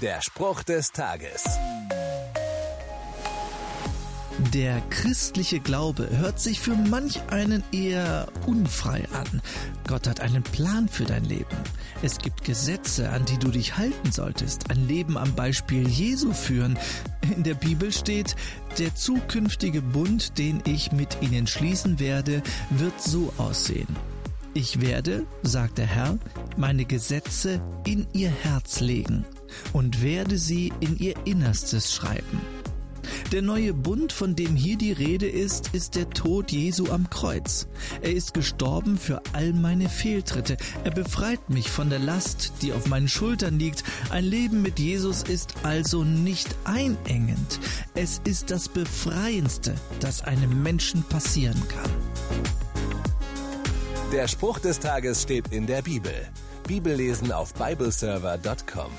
Der Spruch des Tages. Der christliche Glaube hört sich für manch einen eher unfrei an. Gott hat einen Plan für dein Leben. Es gibt Gesetze, an die du dich halten solltest, ein Leben am Beispiel Jesu führen. In der Bibel steht, der zukünftige Bund, den ich mit ihnen schließen werde, wird so aussehen. Ich werde, sagt der Herr, meine Gesetze in ihr Herz legen und werde sie in ihr Innerstes schreiben. Der neue Bund, von dem hier die Rede ist, ist der Tod Jesu am Kreuz. Er ist gestorben für all meine Fehltritte. Er befreit mich von der Last, die auf meinen Schultern liegt. Ein Leben mit Jesus ist also nicht einengend. Es ist das Befreiendste, das einem Menschen passieren kann. Der Spruch des Tages steht in der Bibel. Bibellesen auf bibleserver.com.